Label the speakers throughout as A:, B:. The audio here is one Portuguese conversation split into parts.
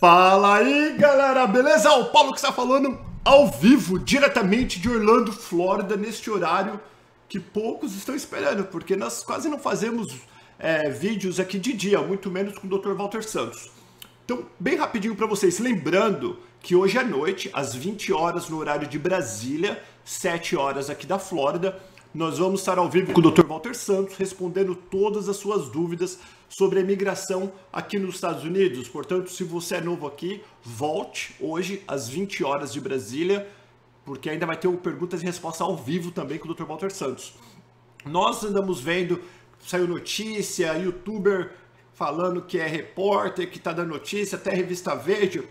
A: Fala aí, galera, beleza? O Paulo que está falando ao vivo, diretamente de Orlando, Flórida, neste horário que poucos estão esperando, porque nós quase não fazemos é, vídeos aqui de dia, muito menos com o Dr. Walter Santos. Então, bem rapidinho para vocês, lembrando que hoje à noite, às 20 horas no horário de Brasília, 7 horas aqui da Flórida, nós vamos estar ao vivo com o Dr. Walter Santos respondendo todas as suas dúvidas sobre a imigração aqui nos Estados Unidos. Portanto, se você é novo aqui, volte hoje às 20 horas de Brasília, porque ainda vai ter o perguntas e respostas ao vivo também com o Dr. Walter Santos. Nós andamos vendo, saiu notícia, youtuber falando que é repórter, que está dando notícia, até revista Verde,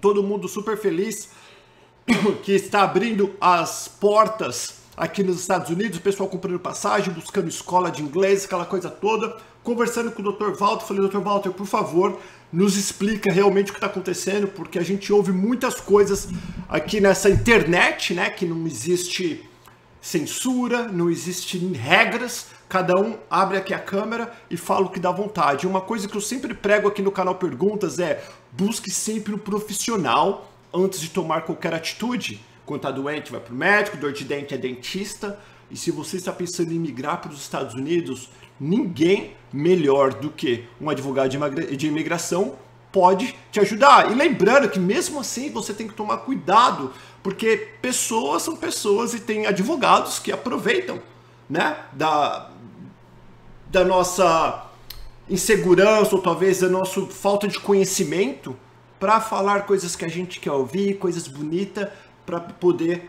A: todo mundo super feliz que está abrindo as portas aqui nos Estados Unidos, o pessoal comprando passagem, buscando escola de inglês, aquela coisa toda. Conversando com o Dr. Walter, falei, Dr. Walter, por favor, nos explica realmente o que está acontecendo, porque a gente ouve muitas coisas aqui nessa internet, né? Que não existe censura, não existem regras, cada um abre aqui a câmera e fala o que dá vontade. Uma coisa que eu sempre prego aqui no canal Perguntas é busque sempre um profissional antes de tomar qualquer atitude. Quando está doente, vai para o médico, dor de dente é dentista. E se você está pensando em migrar para os Estados Unidos, ninguém melhor do que um advogado de imigração pode te ajudar. E lembrando que mesmo assim você tem que tomar cuidado, porque pessoas são pessoas e tem advogados que aproveitam, né, da, da nossa insegurança ou talvez da nossa falta de conhecimento para falar coisas que a gente quer ouvir, coisas bonitas, para poder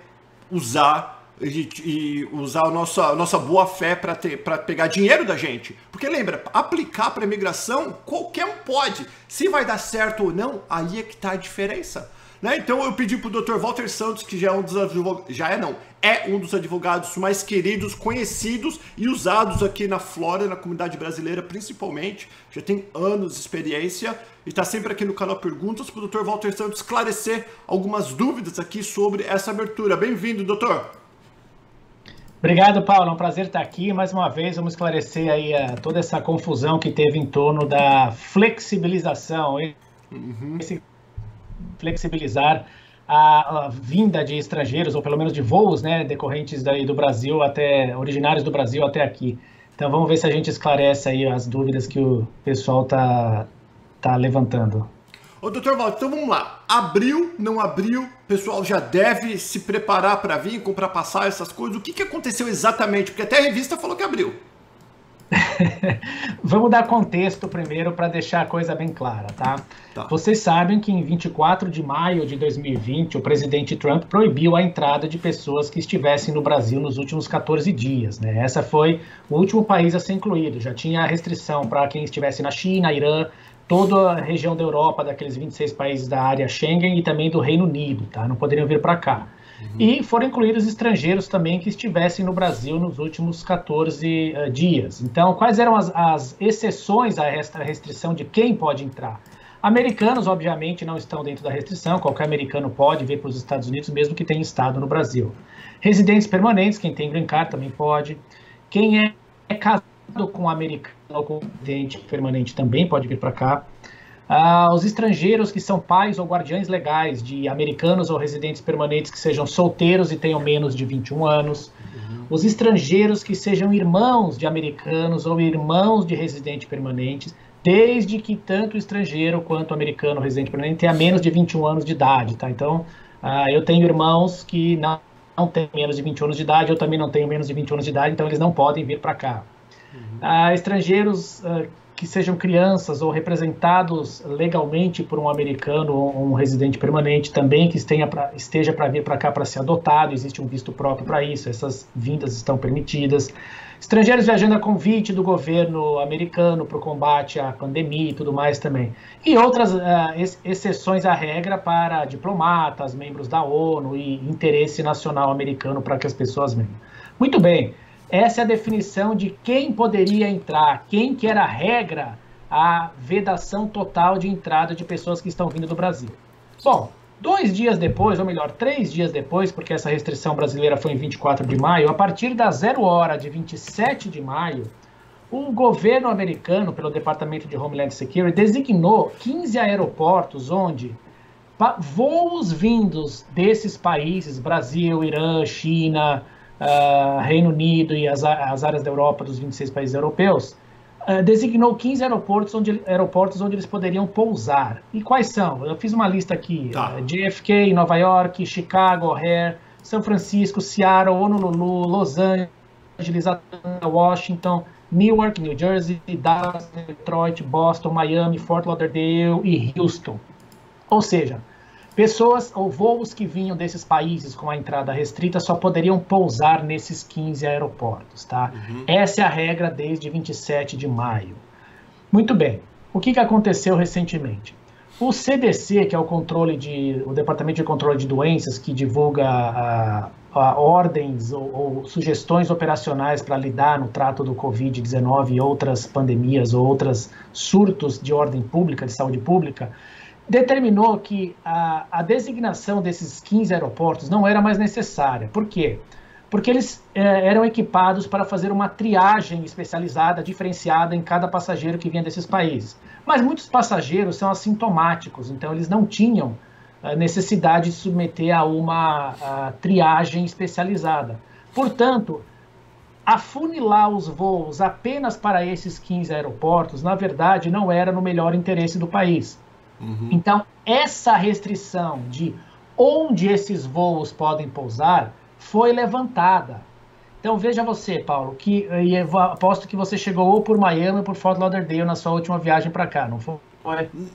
A: usar e, e usar a nossa, a nossa boa fé para pegar dinheiro da gente. Porque lembra, aplicar para imigração, qualquer um pode. Se vai dar certo ou não, aí é que está a diferença. Né? Então eu pedi para o Dr. Walter Santos, que já é um dos advogados, já é não, é um dos advogados mais queridos, conhecidos e usados aqui na Flórida, na comunidade brasileira principalmente, já tem anos de experiência e está sempre aqui no canal Perguntas para o Dr. Walter Santos esclarecer algumas dúvidas aqui sobre essa abertura. Bem-vindo, doutor!
B: Obrigado, Paulo. É um prazer estar aqui. Mais uma vez, vamos esclarecer aí uh, toda essa confusão que teve em torno da flexibilização. Uhum. Esse flexibilizar a, a, vinda de estrangeiros, ou pelo menos de voos, né, decorrentes daí do Brasil até, originários do Brasil até aqui. Então vamos ver se a gente esclarece aí as dúvidas que o pessoal está tá levantando.
A: Ô, doutor Valdo, então vamos lá. Abriu, não abriu, o pessoal já deve se preparar para vir, comprar passar essas coisas. O que, que aconteceu exatamente? Porque até a revista falou que abriu.
B: Vamos dar contexto primeiro para deixar a coisa bem clara, tá? tá? Vocês sabem que em 24 de maio de 2020, o presidente Trump proibiu a entrada de pessoas que estivessem no Brasil nos últimos 14 dias, né? Essa foi o último país a ser incluído. Já tinha restrição para quem estivesse na China, Irã, toda a região da Europa, daqueles 26 países da área Schengen e também do Reino Unido, tá? Não poderiam vir para cá. Uhum. E foram incluídos estrangeiros também que estivessem no Brasil nos últimos 14 uh, eh, dias. Então, quais eram as, as exceções a esta restrição de quem pode entrar? Americanos, obviamente, não estão dentro da restrição, qualquer americano pode vir para os Estados Unidos, mesmo que tenha estado no Brasil. Residentes permanentes, quem tem green card também pode. Quem é, é casado com americano ou com residente permanente também pode vir para cá. Uh, os estrangeiros que são pais ou guardiães legais de americanos ou residentes permanentes que sejam solteiros e tenham menos de 21 anos. Uhum. Os estrangeiros que sejam irmãos de americanos ou irmãos de residentes permanentes, desde que tanto o estrangeiro quanto o americano residente permanente tenha menos de 21 anos de idade, tá? Então, uh, eu tenho irmãos que não, não têm menos de 21 anos de idade, eu também não tenho menos de 21 anos de idade, então eles não podem vir para cá. Uhum. Uh, estrangeiros uh, que sejam crianças ou representados legalmente por um americano ou um residente permanente também que pra, esteja para vir para cá para ser adotado, existe um visto próprio para isso, essas vindas estão permitidas. Estrangeiros viajando a convite do governo americano para o combate à pandemia e tudo mais também. E outras uh, ex exceções à regra para diplomatas, membros da ONU e interesse nacional americano para que as pessoas venham. Muito bem. Essa é a definição de quem poderia entrar, quem que era a regra a vedação total de entrada de pessoas que estão vindo do Brasil. Bom, dois dias depois, ou melhor, três dias depois, porque essa restrição brasileira foi em 24 de maio, a partir da zero hora de 27 de maio, o governo americano, pelo Departamento de Homeland Security, designou 15 aeroportos onde voos vindos desses países, Brasil, Irã, China, uh, Reino Unido e as, as, áreas da Europa, dos 26 países europeus, uh, designou 15 aeroportos onde, aeroportos onde eles poderiam pousar. E quais são? Eu fiz uma lista aqui: tá. uh, JFK, Nova York, Chicago, O'Hare, São Francisco, Seattle, Honolulu, Los Angeles, Washington, Newark, New Jersey, Dallas, Detroit, Boston, Miami, Fort Lauderdale e Houston. Ou seja, pessoas ou voos que vinham desses países com a entrada restrita só poderiam pousar nesses 15 aeroportos, tá? Uhum. Essa é a regra desde 27 de maio. Muito bem. O que, que aconteceu recentemente? O CDC, que é o controle de, o Departamento de Controle de Doenças, que divulga a, a ordens ou, ou, sugestões operacionais para lidar no trato do Covid-19 e outras pandemias ou outros surtos de ordem pública, de saúde pública, determinou que a, a, designação desses 15 aeroportos não era mais necessária. Por quê? Porque eles é, eram equipados para fazer uma triagem especializada, diferenciada em cada passageiro que vinha desses países. Mas muitos passageiros são assintomáticos, então eles não tinham a necessidade de submeter a uma a triagem especializada. Portanto, afunilar os voos apenas para esses 15 aeroportos, na verdade, não era no melhor interesse do país. Uhum. Então, essa restrição de onde esses voos podem pousar foi levantada. Então veja você, Paulo, que eu aposto que você chegou ou por Miami ou por Fort Lauderdale na sua última viagem para cá, não foi?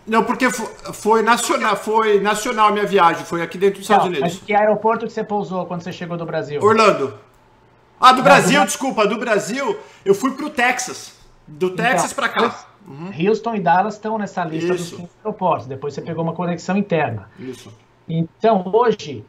A: Não, porque foi nacional, foi nacional a minha viagem, foi aqui dentro dos não, Estados Unidos.
B: Mas que aeroporto que você pousou quando você chegou do Brasil?
A: Orlando. Ah, do Brasil, desculpa, do Brasil, eu fui pro Texas. Do então, Texas então, para cá.
B: Uhum. Houston e Dallas estão nessa lista Isso. dos 15 aeroportos. Depois você pegou uma conexão interna.
A: Isso.
B: Então, hoje,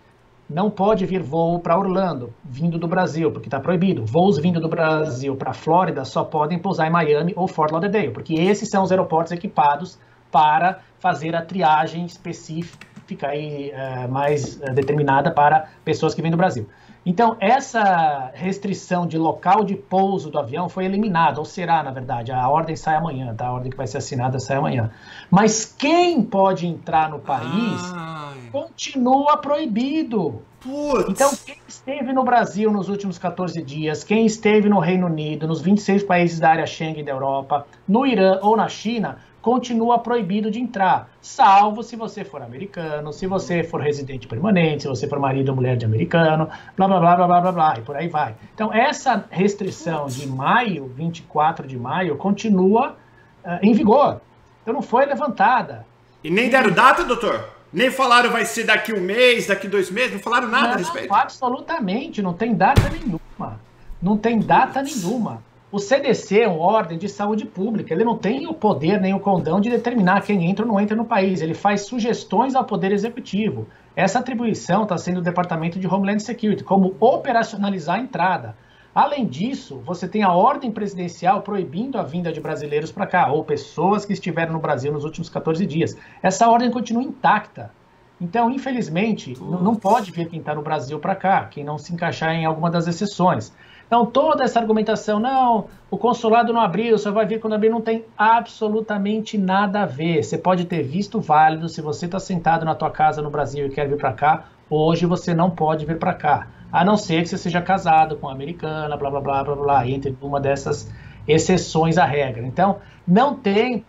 B: não pode vir voo para Orlando, vindo do Brasil, porque está proibido. Voos vindo do Brasil para Flórida só podem pousar em Miami ou Fort Lauderdale, porque esses são os aeroportos equipados para fazer a triagem específica e uh, mais uh, determinada para pessoas que vêm do Brasil. Então, essa restrição de local de pouso do avião foi eliminada, ou será, na verdade, a ordem sai amanhã, tá? A ordem que vai ser assinada sai amanhã. Mas quem pode entrar no país Ai. continua proibido.
A: Putz.
B: Então, quem esteve no Brasil nos últimos 14 dias, quem esteve no Reino Unido, nos 26 países da área Schengen da Europa, no Irã ou na China, continua proibido de entrar, salvo se você for americano, se você for residente permanente, se você for marido ou mulher de americano, blá blá blá blá blá blá, blá e por aí vai. Então, essa restrição de maio, 24 de maio, continua uh, em vigor. Então, não foi levantada.
A: E nem deram data, doutor? Nem falaram vai ser daqui um mês, daqui dois meses, não falaram nada não, a respeito?
B: Absolutamente, não tem data nenhuma. Não tem data nenhuma. O CDC é uma ordem de saúde pública, ele não tem o poder nem o condão de determinar quem entra ou não entra no país, ele faz sugestões ao Poder Executivo. Essa atribuição está sendo do Departamento de Homeland Security, como operacionalizar a entrada. Além disso, você tem a ordem presidencial proibindo a vinda de brasileiros para cá, ou pessoas que estiveram no Brasil nos últimos 14 dias. Essa ordem continua intacta. Então, infelizmente, não pode vir quem está no Brasil para cá, quem não se encaixar em alguma das exceções. Então, toda essa argumentação, não, o consulado não abriu, só vai vir quando abrir, não tem absolutamente nada a ver. Você pode ter visto válido, se você está sentado na tua casa no Brasil e quer vir para cá, hoje você não pode vir para cá. A não ser que você seja casado com uma americana, blá, blá, blá, blá, blá, entre uma dessas exceções à regra. Então, não tem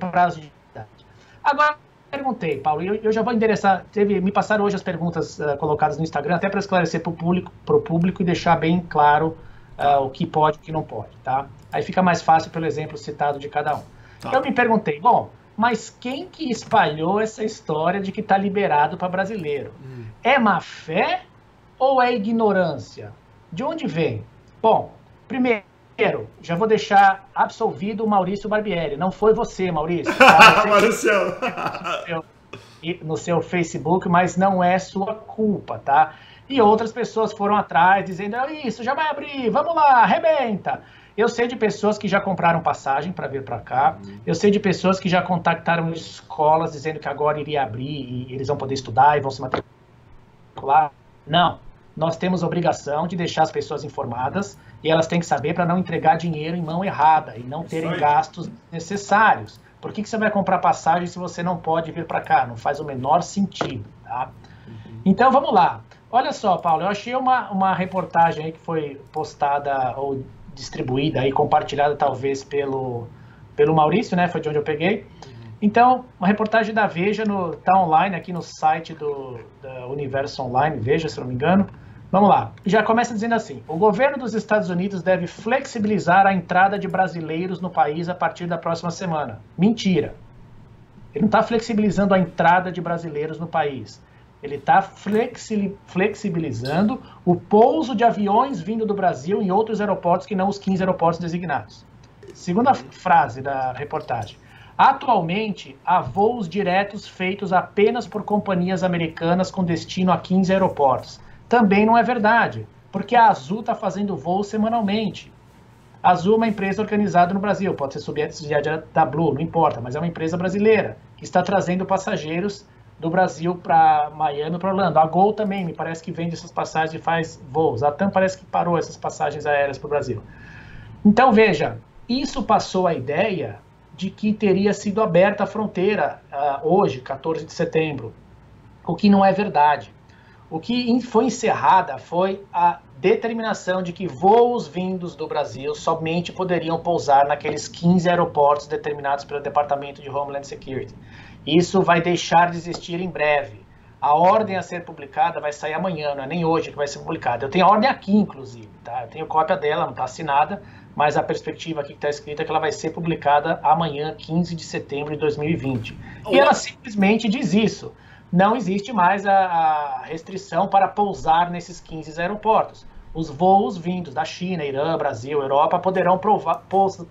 B: prazo de idade. Agora, perguntei, Paulo, eu, eu já vou endereçar, teve, me passaram hoje as perguntas uh, colocadas no Instagram, até para esclarecer para o público, público e deixar bem claro uh, o que pode e o que não pode, tá? Aí fica mais fácil pelo exemplo citado de cada um. Tá. Eu me perguntei, bom, mas quem que espalhou essa história de que está liberado para brasileiro? Hum. É má fé ou é ignorância? De onde vem? Bom, primeiro, já vou deixar absolvido o Maurício Barbieri. Não foi você, Maurício. Tá? Maurício. no seu Facebook, mas não é sua culpa, tá? E outras pessoas foram atrás dizendo: Isso, já vai abrir, vamos lá, arrebenta. Eu sei de pessoas que já compraram passagem para vir para cá. Eu sei de pessoas que já contactaram escolas dizendo que agora iria abrir e eles vão poder estudar e vão se matricular. Não, nós temos a obrigação de deixar as pessoas informadas e elas têm que saber para não entregar dinheiro em mão errada e não terem gastos necessários. Por que, que você vai comprar passagem se você não pode vir para cá? Não faz o menor sentido. Tá? Uhum. Então vamos lá. Olha só, Paulo, eu achei uma, uma reportagem aí que foi postada ou distribuída e compartilhada talvez pelo, pelo Maurício, né? Foi de onde eu peguei. Então, uma reportagem da Veja no tá online aqui no site do da Universo Online, Veja, se não me engano. Vamos lá. Já começa dizendo assim: o governo dos Estados Unidos deve flexibilizar a entrada de brasileiros no país a partir da próxima semana. Mentira. Ele não está flexibilizando a entrada de brasileiros no país. Ele está flexibilizando o pouso de aviões vindo do Brasil em outros aeroportos que não os 15 aeroportos designados. Segunda frase da reportagem. Atualmente, há voos diretos feitos apenas por companhias americanas com destino a 15 aeroportos também não é verdade, porque a Azul está fazendo voo semanalmente. A Azul é uma empresa organizada no Brasil, pode ser subsidiária da Blue, não importa, mas é uma empresa brasileira que está trazendo passageiros do Brasil para Miami para Orlando. A Gol também, me parece que vende essas passagens e faz voos. A TAM parece que parou essas passagens aéreas para o Brasil. Então, veja, isso passou a ideia de que teria sido aberta a fronteira uh, hoje, 14 de setembro, o que não é verdade. O que foi encerrada foi a determinação de que voos vindos do Brasil somente poderiam pousar naqueles 15 aeroportos determinados pelo Departamento de Homeland Security. Isso vai deixar de existir em breve. A ordem a ser publicada vai sair amanhã, não é nem hoje que vai ser publicada. Eu tenho a ordem aqui, inclusive, tá? Eu tenho cópia dela, não está assinada, mas a perspectiva aqui que está escrita é que ela vai ser publicada amanhã, 15 de setembro de 2020. E ela simplesmente diz isso não existe mais a, a restrição para pousar nesses 15 aeroportos. Os voos vindos da China, Irã, Brasil, Europa poderão provar,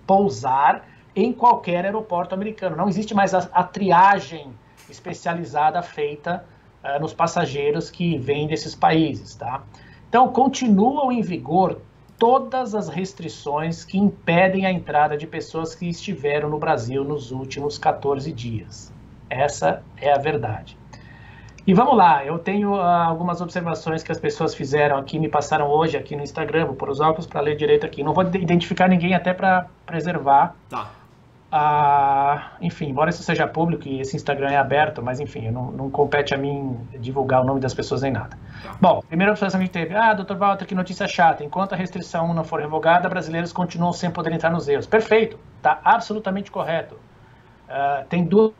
B: pousar em qualquer aeroporto americano. Não existe mais a, a triagem especializada feita uh, nos passageiros que vêm desses países, tá? Então, continuam em vigor todas as restrições que impedem a entrada de pessoas que estiveram no Brasil nos últimos 14 dias. Essa é a verdade. E vamos lá, eu tenho uh, algumas observações que as pessoas fizeram aqui, me passaram hoje aqui no Instagram, vou pôr os óculos para ler direito aqui. Não vou identificar ninguém até para preservar.
A: Tá.
B: Uh, enfim, embora isso seja público e esse Instagram é aberto, mas enfim, não, não compete a mim divulgar o nome das pessoas nem nada. Tá. Bom, primeira observação que teve, ah, doutor Walter, que notícia chata, enquanto a restrição não for revogada, brasileiros continuam sem poder entrar nos erros. Perfeito, tá absolutamente correto. Uh, tem duas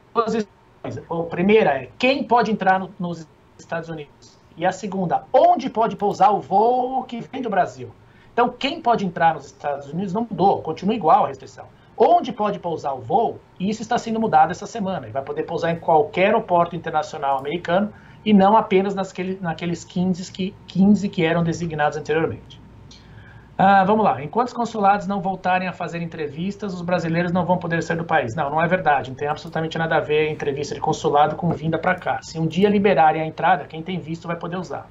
B: a primeira é quem pode entrar no, nos Estados Unidos? E a segunda, onde pode pousar o voo que vem do Brasil? Então, quem pode entrar nos Estados Unidos não mudou, continua igual a restrição. Onde pode pousar o voo, e isso está sendo mudado essa semana. Ele vai poder pousar em qualquer aeroporto internacional americano e não apenas naquele, naqueles 15 que, 15 que eram designados anteriormente. Ah, vamos lá. Enquanto os consulados não voltarem a fazer entrevistas, os brasileiros não vão poder sair do país. Não, não é verdade. Não tem absolutamente nada a ver a entrevista de consulado com vinda para cá. Se um dia liberarem a entrada, quem tem visto vai poder usar.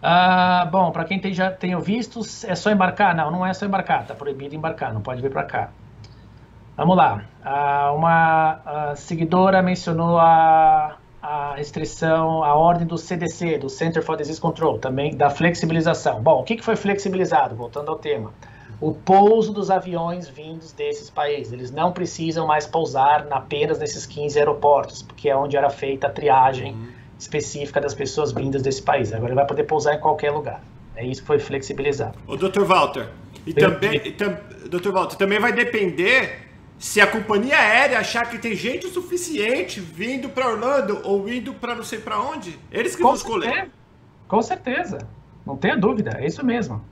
B: Ah, bom, para quem tem, já tem visto, é só embarcar? Não, não é só embarcar. Está proibido embarcar, não pode vir para cá. Vamos lá. Ah, uma ah, seguidora mencionou a a restrição, a ordem do CDC, do Center for Disease Control, também da flexibilização. Bom, o que, foi flexibilizado? Voltando ao tema. O pouso dos aviões vindos desses países. Eles não precisam mais pousar apenas nesses 15 aeroportos, porque é onde era feita a triagem uhum. específica das pessoas vindas desse país. Agora ele vai poder pousar em qualquer lugar. É isso que foi flexibilizado.
A: O Dr. Walter, e também, e tam, Dr. Walter, também vai depender se a companhia aérea achar que tem gente o suficiente vindo para Orlando ou indo para não sei para onde, eles que Com vão escolher. Certeza.
B: Com certeza, não tenha dúvida, é isso mesmo.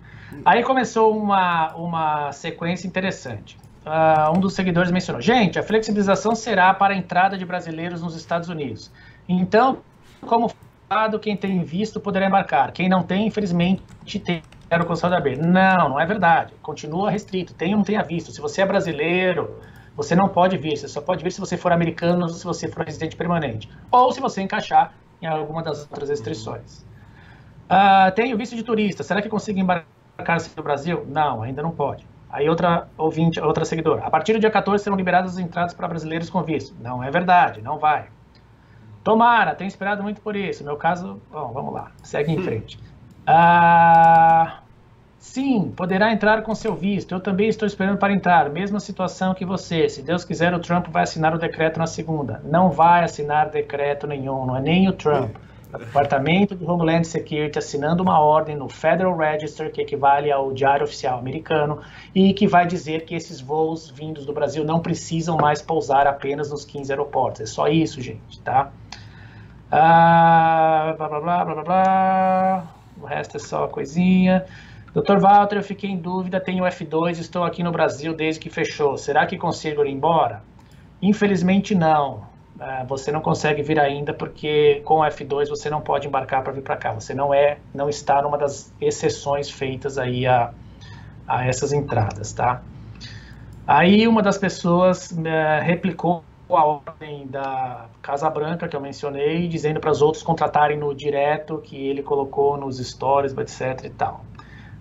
B: Aí começou uma, uma sequência interessante. Uh, um dos seguidores mencionou: gente, a flexibilização será para a entrada de brasileiros nos Estados Unidos. Então, como falado, quem tem visto poderá embarcar. Quem não tem, infelizmente, tem o consulado abrir. Não, não é verdade. Continua restrito. Tem ou não tenha visto. Se você é brasileiro, você não pode vir, você só pode vir se você for americano ou se você for residente permanente. Ou se você encaixar em alguma das outras restrições. Uh, tem o visto de turista. Será que consigo embarcar no Brasil? Não, ainda não pode. Aí outra ouvinte, outra seguidora. A partir do dia 14 serão liberadas as entradas para brasileiros com visto. Não é verdade, não vai. Tomara, tenho esperado muito por isso. Meu caso, bom, vamos lá, segue em hum. frente. Ah, sim, poderá entrar com seu visto. Eu também estou esperando para entrar. Mesma situação que você. Se Deus quiser, o Trump vai assinar o decreto na segunda. Não vai assinar decreto nenhum, não é nem o Trump. O Departamento de Homeland Security assinando uma ordem no Federal Register, que equivale ao Diário Oficial Americano, e que vai dizer que esses voos vindos do Brasil não precisam mais pousar apenas nos 15 aeroportos. É só isso, gente, tá? Ah, blá, blá, blá, blá, blá, O resto é só coisinha. Dr. Walter, eu fiquei em dúvida, tenho F2, estou aqui no Brasil desde que fechou. Será que consigo ir embora? Infelizmente não. Ah, você não consegue vir ainda porque com o F2 você não pode embarcar para vir para cá. Você não é, não está numa das exceções feitas aí a, a essas entradas, tá? Aí uma das pessoas uh, replicou a ordem da Casa Branca que eu mencionei, dizendo para os outros contratarem no direto que ele colocou nos stories, etc e tal.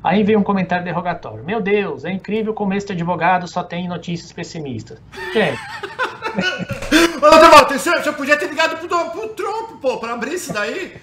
B: Aí veio um comentário derrogatório. Meu Deus, é incrível como este advogado só tem notícias pessimistas. Gente.
A: Ô, Walter, você, você podia ter ligado pro, pro Trump, pô, para abrir isso daí.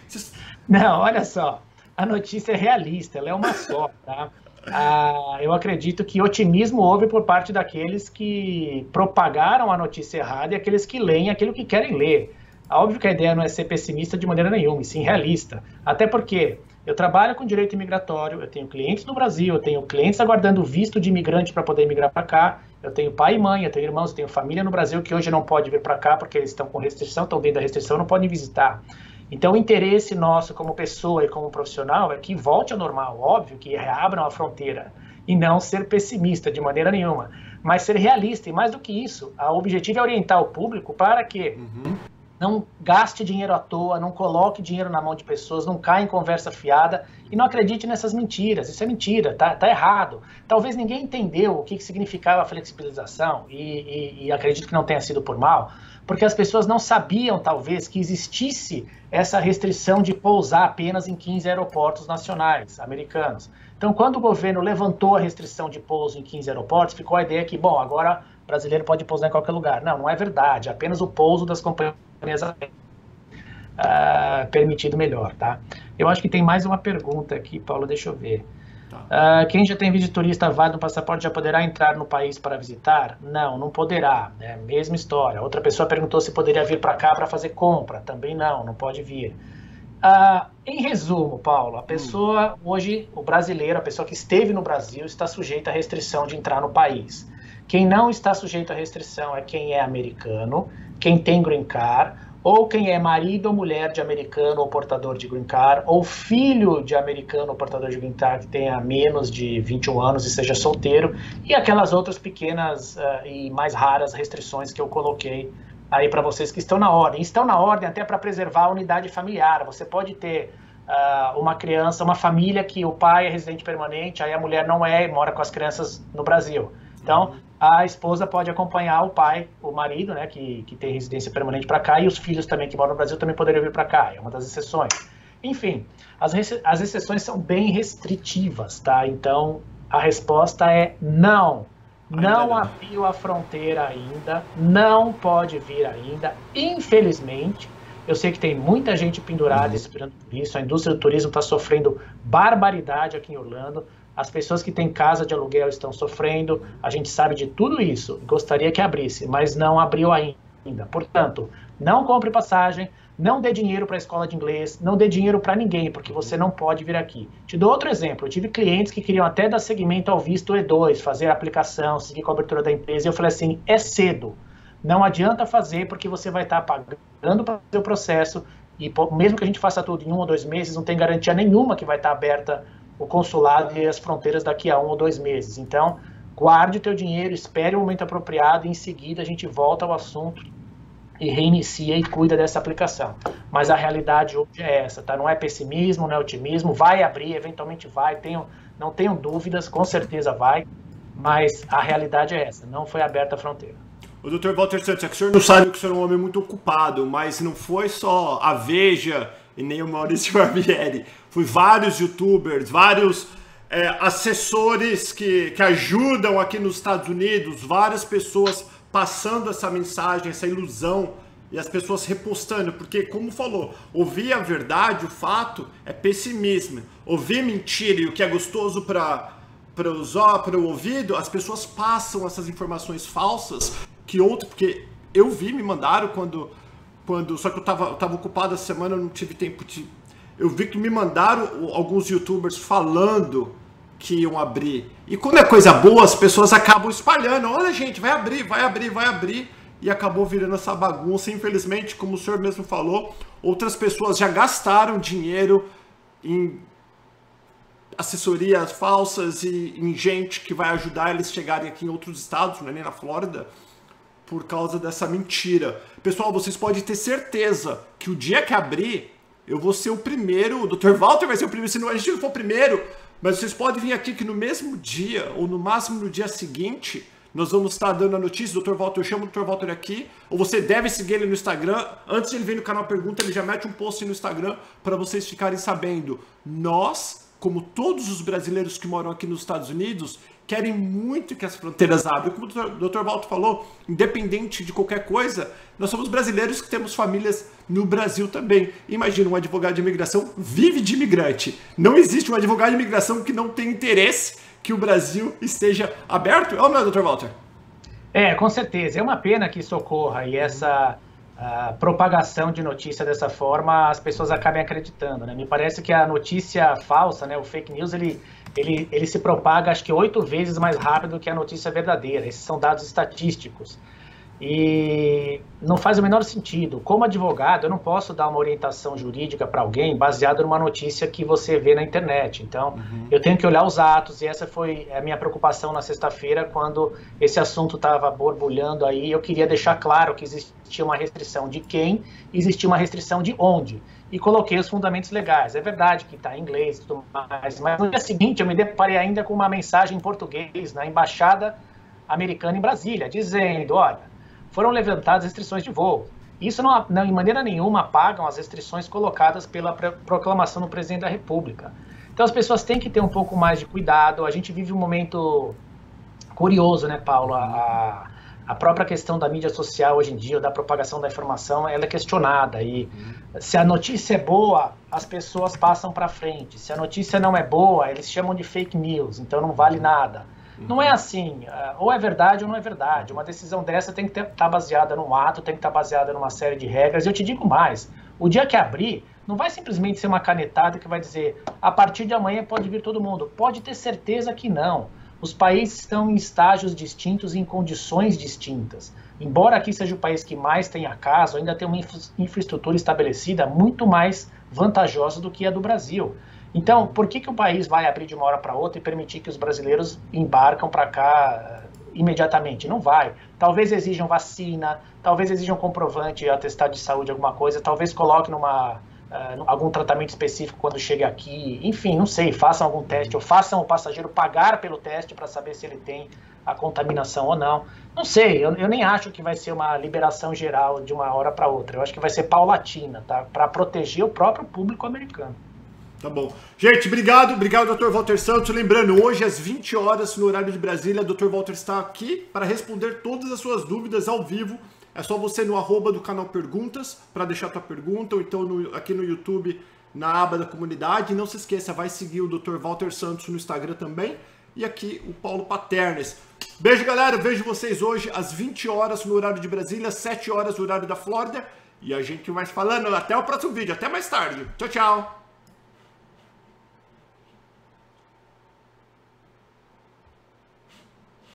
B: Não, olha só. A notícia é realista, ela é uma só, tá? Ah, eu acredito que otimismo houve por parte daqueles que propagaram a notícia errada e aqueles que leem aquilo que querem ler. Óbvio que a ideia não é ser pessimista de maneira nenhuma, e sim realista. Até porque eu trabalho com direito imigratório, eu tenho clientes no Brasil, eu tenho clientes aguardando visto de imigrante para poder migrar para cá, eu tenho pai e mãe, eu tenho irmãos, eu tenho família no Brasil que hoje não pode vir para cá porque eles estão com restrição, estão dentro da restrição, não podem visitar. Então, o interesse nosso como pessoa e como profissional é que volte ao normal, óbvio, que reabram a fronteira e não ser pessimista de maneira nenhuma, mas ser realista e mais do que isso, o objetivo é orientar o público para que uhum. Não gaste dinheiro à toa, não coloque dinheiro na mão de pessoas, não caia em conversa fiada e não acredite nessas mentiras. Isso é mentira, tá, tá errado. Talvez ninguém entendeu o que, que significava a flexibilização e, e, e acredito que não tenha sido por mal, porque as pessoas não sabiam, talvez, que existisse essa restrição de pousar apenas em 15 aeroportos nacionais americanos. Então, quando o governo levantou a restrição de pouso em 15 aeroportos, ficou a ideia que, bom, agora brasileiro pode pousar em qualquer lugar. Não, não é verdade. Apenas o pouso das companhias uh, permitido melhor, tá? Eu acho que tem mais uma pergunta aqui, Paulo, deixa eu ver. Uh, quem já tem visto turista válido no passaporte já poderá entrar no país para visitar? Não, não poderá. Né? Mesma história. Outra pessoa perguntou se poderia vir para cá para fazer compra. Também não, não pode vir. Uh, em resumo, Paulo, a pessoa hum. hoje, o brasileiro, a pessoa que esteve no Brasil, está sujeita à restrição de entrar no país. Quem não está sujeito à restrição é quem é americano, quem tem green card ou quem é marido ou mulher de americano ou portador de green card, ou filho de americano ou portador de green card que tenha menos de 21 anos e seja solteiro, e aquelas outras pequenas uh, e mais raras restrições que eu coloquei aí para vocês que estão na ordem. Estão na ordem até para preservar a unidade familiar. Você pode ter uh, uma criança, uma família que o pai é residente permanente, aí a mulher não é e mora com as crianças no Brasil. Então, a esposa pode acompanhar o pai, o marido, né, que, que tem residência permanente para cá, e os filhos também que moram no Brasil também poderiam vir para cá, é uma das exceções. Enfim, as, as exceções são bem restritivas, tá? Então, a resposta é não. Não, não abriu a fronteira ainda, não pode vir ainda, infelizmente. Eu sei que tem muita gente pendurada uhum. esperando por isso. A indústria do turismo está sofrendo barbaridade aqui em Orlando. As pessoas que têm casa de aluguel estão sofrendo, a gente sabe de tudo isso, gostaria que abrisse, mas não abriu ainda. Portanto, não compre passagem, não dê dinheiro para a escola de inglês, não dê dinheiro para ninguém, porque você não pode vir aqui. Te dou outro exemplo. Eu tive clientes que queriam até dar seguimento ao visto E2, fazer a aplicação, seguir cobertura da empresa, e eu falei assim: é cedo. Não adianta fazer, porque você vai estar tá pagando para fazer o processo, e mesmo que a gente faça tudo em um ou dois meses, não tem garantia nenhuma que vai estar tá aberta o consulado e as fronteiras daqui a um ou dois meses. Então, guarde o teu dinheiro, espere o momento apropriado e em seguida a gente volta ao assunto e reinicia e cuida dessa aplicação. Mas a realidade hoje é essa, tá? Não é pessimismo, não é otimismo, vai abrir, eventualmente vai, tenho, não tenho dúvidas, com certeza vai, mas a realidade é essa, não foi aberta a fronteira.
A: O Dr. Walter Santos, é que o senhor não sabe que o senhor é um homem muito ocupado, mas não foi só a Veja e nem o Maurício Barbieri. Fui vários youtubers, vários é, assessores que, que ajudam aqui nos Estados Unidos, várias pessoas passando essa mensagem, essa ilusão e as pessoas repostando, porque, como falou, ouvir a verdade, o fato, é pessimismo. Ouvir mentira e o que é gostoso para usar para o ouvido, as pessoas passam essas informações falsas que outro, porque eu vi, me mandaram quando quando só que eu tava, eu tava ocupado essa semana, eu não tive tempo de eu vi que me mandaram alguns youtubers falando que iam abrir. E quando é coisa boa, as pessoas acabam espalhando. Olha, gente, vai abrir, vai abrir, vai abrir e acabou virando essa bagunça. Infelizmente, como o senhor mesmo falou, outras pessoas já gastaram dinheiro em assessorias falsas e em gente que vai ajudar eles chegarem aqui em outros estados, não é nem na Flórida, por causa dessa mentira. Pessoal, vocês podem ter certeza que o dia que abrir, eu vou ser o primeiro, o Dr. Walter vai ser o primeiro, se não a gente não for o primeiro, mas vocês podem vir aqui que no mesmo dia, ou no máximo no dia seguinte, nós vamos estar dando a notícia, Dr. Walter, eu chamo o Dr. Walter aqui, ou você deve seguir ele no Instagram. Antes de ele vir no canal Pergunta, ele já mete um post no Instagram para vocês ficarem sabendo. Nós, como todos os brasileiros que moram aqui nos Estados Unidos, querem muito que as fronteiras abram. Como o Dr. Walter falou, independente de qualquer coisa, nós somos brasileiros que temos famílias no Brasil também. Imagina, um advogado de imigração vive de imigrante. Não existe um advogado de imigração que não tem interesse que o Brasil esteja aberto? Ou não é, Dr. Walter?
B: É, com certeza. É uma pena que isso ocorra e essa propagação de notícia dessa forma as pessoas acabem acreditando. Né? Me parece que a notícia falsa, né, o fake news, ele, ele, ele se propaga acho que oito vezes mais rápido que a notícia verdadeira. Esses são dados estatísticos. E não faz o menor sentido. Como advogado, eu não posso dar uma orientação jurídica para alguém baseada numa notícia que você vê na internet. Então, uhum. eu tenho que olhar os atos, e essa foi a minha preocupação na sexta-feira, quando esse assunto estava borbulhando aí. Eu queria deixar claro que existia uma restrição de quem, existia uma restrição de onde. E coloquei os fundamentos legais. É verdade que está em inglês e tudo mais, mas no dia seguinte eu me deparei ainda com uma mensagem em português na embaixada americana em Brasília, dizendo: olha foram levantadas restrições de voo. Isso não, não, em maneira nenhuma apagam as restrições colocadas pela proclamação do presidente da República. Então as pessoas têm que ter um pouco mais de cuidado. A gente vive um momento curioso, né, Paulo? A, a própria questão da mídia social hoje em dia, da propagação da informação, ela é questionada. E se a notícia é boa, as pessoas passam para frente. Se a notícia não é boa, eles chamam de fake news, então não vale nada. Não é assim, é, ou é verdade ou não é verdade. Uma decisão dessa tem que estar tá baseada num ato, tem que estar tá baseada numa série de regras. Eu te digo mais: o dia que abrir, não vai simplesmente ser uma canetada que vai dizer a partir de amanhã pode vir todo mundo. Pode ter certeza que não. Os países estão em estágios distintos, em condições distintas. Embora aqui seja o país que mais tenha caso, ainda tem uma infraestrutura estabelecida muito mais vantajosa do que a do Brasil. Então, por que, que o país vai abrir de uma hora para outra e permitir que os brasileiros embarcam para cá uh, imediatamente? Não vai. Talvez exijam vacina, talvez exijam comprovante, atestado de saúde, alguma coisa, talvez coloque numa, uh, algum tratamento específico quando chegue aqui. Enfim, não sei, façam algum teste ou façam o passageiro pagar pelo teste para saber se ele tem a contaminação ou não. Não sei, eu, eu, nem acho que vai ser uma liberação geral de uma hora para outra. Eu acho que vai ser paulatina, tá? Para proteger o próprio público americano.
A: Tá bom. Gente, obrigado. Obrigado, Dr. Walter Santos. Lembrando, hoje às 20 horas, no horário de Brasília, o Dr. Walter está aqui para responder todas as suas dúvidas ao vivo. É só você no arroba do canal Perguntas para deixar tua pergunta, ou então no, aqui no YouTube, na aba da comunidade. E não se esqueça, vai seguir o Dr. Walter Santos no Instagram também. E aqui o Paulo Paternes. Beijo, galera. Vejo vocês hoje às 20 horas no horário de Brasília, 7 horas no horário da Flórida. E a gente vai falando. Até o próximo vídeo. Até mais tarde. Tchau, tchau.